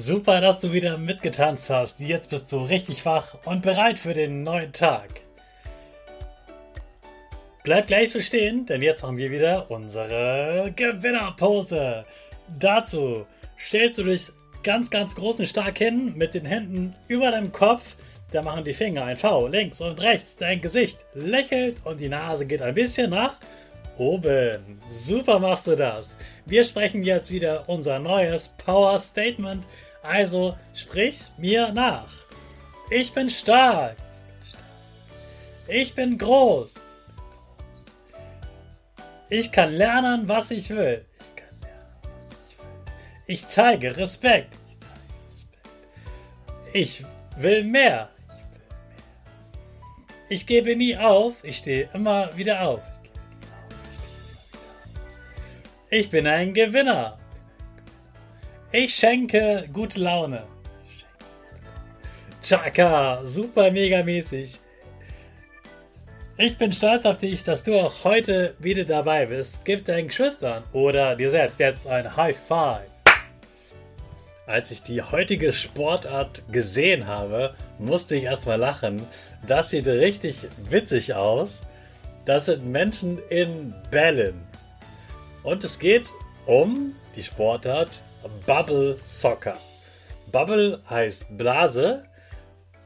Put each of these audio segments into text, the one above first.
Super, dass du wieder mitgetanzt hast. Jetzt bist du richtig wach und bereit für den neuen Tag. Bleib gleich so stehen, denn jetzt haben wir wieder unsere Gewinnerpose. Dazu stellst du dich ganz, ganz groß und stark hin mit den Händen über deinem Kopf. Da machen die Finger ein V links und rechts. Dein Gesicht lächelt und die Nase geht ein bisschen nach oben. Super machst du das. Wir sprechen jetzt wieder unser neues Power Statement also sprich mir nach. Ich bin stark. Ich bin groß. Ich kann lernen, was ich will. Ich zeige Respekt. Ich will mehr. Ich gebe nie auf. Ich stehe immer wieder auf. Ich bin ein Gewinner. Ich schenke gute Laune. Chaka, super mega mäßig. Ich bin stolz auf dich, dass du auch heute wieder dabei bist. Gib deinen Geschwistern oder dir selbst jetzt ein High Five. Als ich die heutige Sportart gesehen habe, musste ich erstmal lachen. Das sieht richtig witzig aus. Das sind Menschen in Bällen. Und es geht um die Sportart Bubble Soccer. Bubble heißt Blase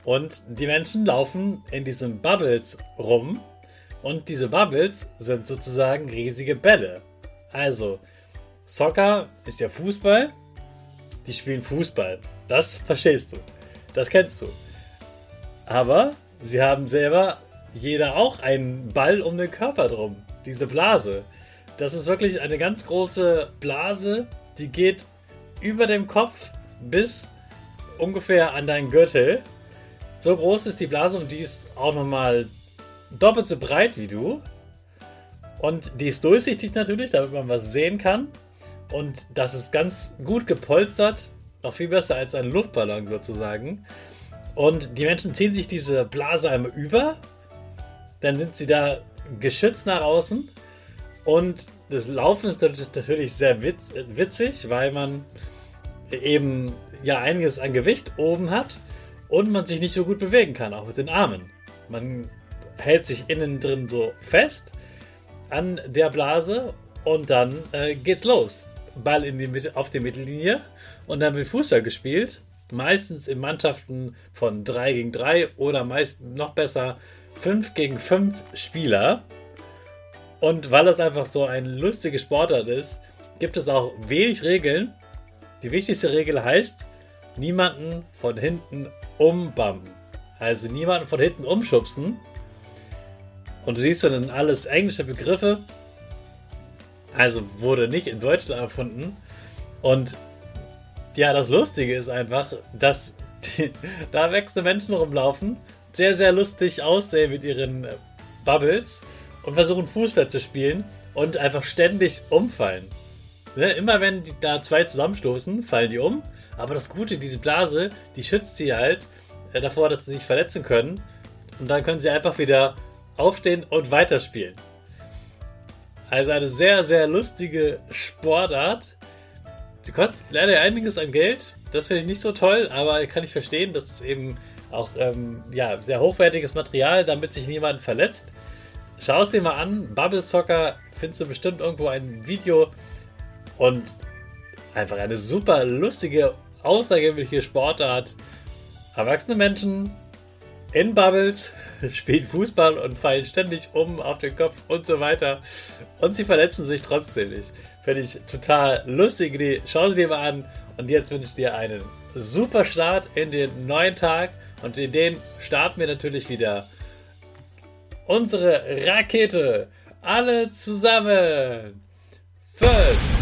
und die Menschen laufen in diesen Bubbles rum und diese Bubbles sind sozusagen riesige Bälle. Also, Soccer ist ja Fußball, die spielen Fußball. Das verstehst du. Das kennst du. Aber sie haben selber jeder auch einen Ball um den Körper drum. Diese Blase. Das ist wirklich eine ganz große Blase, die geht über dem Kopf bis ungefähr an deinen Gürtel. So groß ist die Blase und die ist auch nochmal doppelt so breit wie du. Und die ist durchsichtig natürlich, damit man was sehen kann. Und das ist ganz gut gepolstert. Noch viel besser als ein Luftballon sozusagen. Und die Menschen ziehen sich diese Blase einmal über. Dann sind sie da geschützt nach außen. Und das Laufen ist natürlich sehr witzig, weil man eben ja einiges an Gewicht oben hat und man sich nicht so gut bewegen kann, auch mit den Armen. Man hält sich innen drin so fest an der Blase und dann äh, geht's los. Ball in die Mitte, auf die Mittellinie und dann wird Fußball gespielt. Meistens in Mannschaften von 3 gegen 3 oder meist noch besser 5 gegen 5 Spieler. Und weil es einfach so ein lustiger Sportart ist, gibt es auch wenig Regeln die wichtigste Regel heißt, niemanden von hinten umbammen. Also niemanden von hinten umschubsen. Und du siehst dann alles englische Begriffe. Also wurde nicht in Deutschland erfunden. Und ja, das Lustige ist einfach, dass die, da wächste Menschen rumlaufen, sehr, sehr lustig aussehen mit ihren Bubbles und versuchen Fußball zu spielen und einfach ständig umfallen. Ne? Immer wenn die, da zwei zusammenstoßen, fallen die um. Aber das Gute, diese Blase, die schützt sie halt äh, davor, dass sie sich verletzen können. Und dann können sie einfach wieder aufstehen und weiterspielen. Also eine sehr, sehr lustige Sportart. sie kostet leider einiges an Geld. Das finde ich nicht so toll, aber kann ich verstehen, dass es eben auch ähm, ja, sehr hochwertiges Material, damit sich niemand verletzt. Schau es dir mal an. Bubble Soccer findest du bestimmt irgendwo ein Video und einfach eine super lustige, außergewöhnliche Sportart. Erwachsene Menschen in Bubbles spielen Fußball und fallen ständig um auf den Kopf und so weiter. Und sie verletzen sich trotzdem nicht. Finde ich total lustige Idee. Schau sie dir mal an. Und jetzt wünsche ich dir einen super Start in den neuen Tag. Und in den starten wir natürlich wieder unsere Rakete. Alle zusammen. 5,